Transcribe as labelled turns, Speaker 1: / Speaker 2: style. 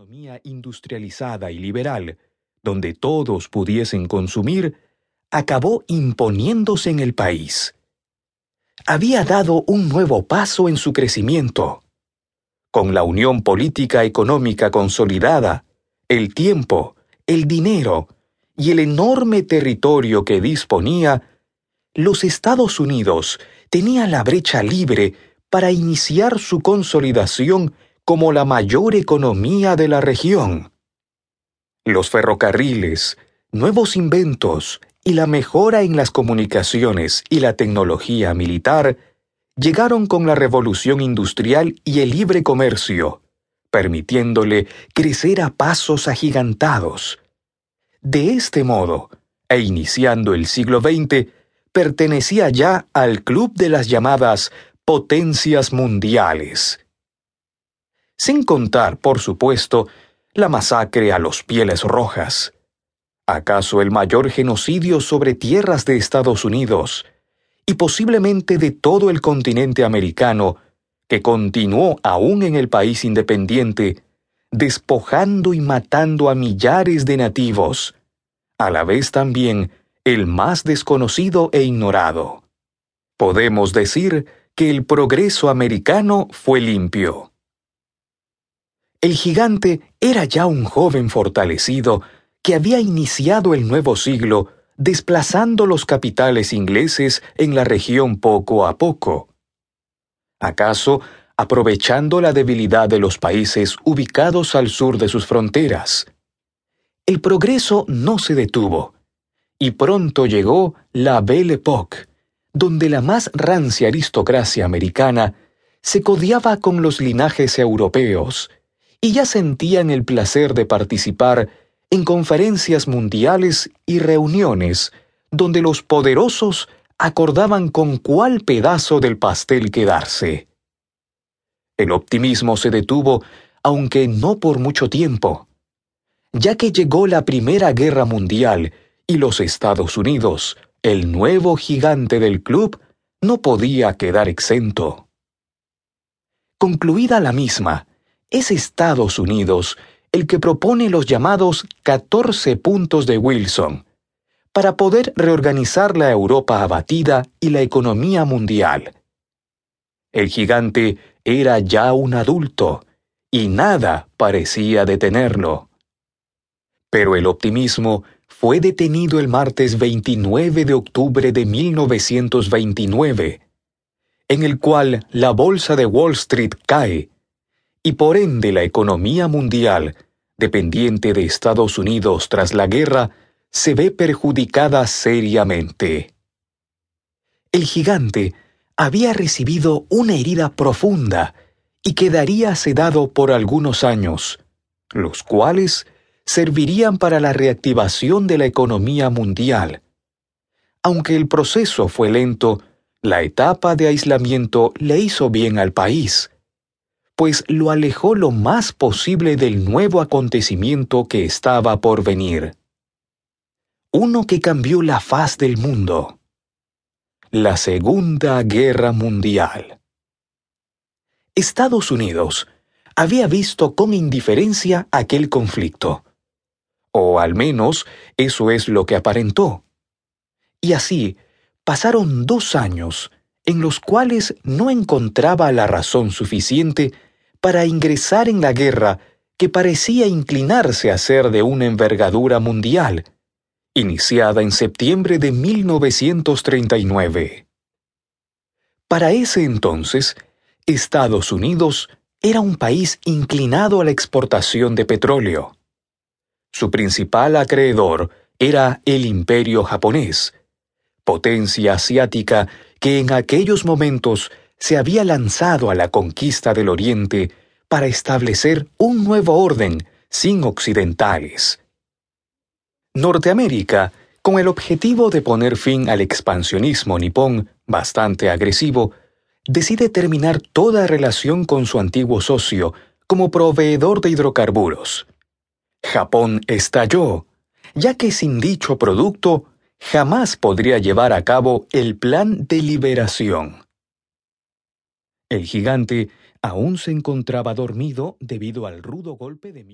Speaker 1: economía industrializada y liberal, donde todos pudiesen consumir, acabó imponiéndose en el país. Había dado un nuevo paso en su crecimiento. Con la unión política económica consolidada, el tiempo, el dinero y el enorme territorio que disponía, los Estados Unidos tenían la brecha libre para iniciar su consolidación como la mayor economía de la región. Los ferrocarriles, nuevos inventos y la mejora en las comunicaciones y la tecnología militar llegaron con la revolución industrial y el libre comercio, permitiéndole crecer a pasos agigantados. De este modo, e iniciando el siglo XX, pertenecía ya al club de las llamadas potencias mundiales sin contar, por supuesto, la masacre a los pieles rojas. ¿Acaso el mayor genocidio sobre tierras de Estados Unidos y posiblemente de todo el continente americano, que continuó aún en el país independiente, despojando y matando a millares de nativos, a la vez también el más desconocido e ignorado? Podemos decir que el progreso americano fue limpio. El gigante era ya un joven fortalecido que había iniciado el nuevo siglo desplazando los capitales ingleses en la región poco a poco. ¿Acaso aprovechando la debilidad de los países ubicados al sur de sus fronteras? El progreso no se detuvo, y pronto llegó la Belle Époque, donde la más rancia aristocracia americana se codiaba con los linajes europeos y ya sentían el placer de participar en conferencias mundiales y reuniones donde los poderosos acordaban con cuál pedazo del pastel quedarse. El optimismo se detuvo, aunque no por mucho tiempo, ya que llegó la Primera Guerra Mundial y los Estados Unidos, el nuevo gigante del club, no podía quedar exento. Concluida la misma, es Estados Unidos el que propone los llamados 14 puntos de Wilson para poder reorganizar la Europa abatida y la economía mundial. El gigante era ya un adulto y nada parecía detenerlo. Pero el optimismo fue detenido el martes 29 de octubre de 1929, en el cual la bolsa de Wall Street cae y por ende la economía mundial, dependiente de Estados Unidos tras la guerra, se ve perjudicada seriamente. El gigante había recibido una herida profunda y quedaría sedado por algunos años, los cuales servirían para la reactivación de la economía mundial. Aunque el proceso fue lento, la etapa de aislamiento le hizo bien al país pues lo alejó lo más posible del nuevo acontecimiento que estaba por venir. Uno que cambió la faz del mundo. La Segunda Guerra Mundial. Estados Unidos había visto con indiferencia aquel conflicto. O al menos eso es lo que aparentó. Y así pasaron dos años en los cuales no encontraba la razón suficiente para ingresar en la guerra que parecía inclinarse a ser de una envergadura mundial, iniciada en septiembre de 1939. Para ese entonces, Estados Unidos era un país inclinado a la exportación de petróleo. Su principal acreedor era el imperio japonés, potencia asiática que en aquellos momentos se había lanzado a la conquista del Oriente para establecer un nuevo orden sin occidentales. Norteamérica, con el objetivo de poner fin al expansionismo nipón bastante agresivo, decide terminar toda relación con su antiguo socio como proveedor de hidrocarburos. Japón estalló, ya que sin dicho producto jamás podría llevar a cabo el plan de liberación. El gigante aún se encontraba dormido debido al rudo golpe de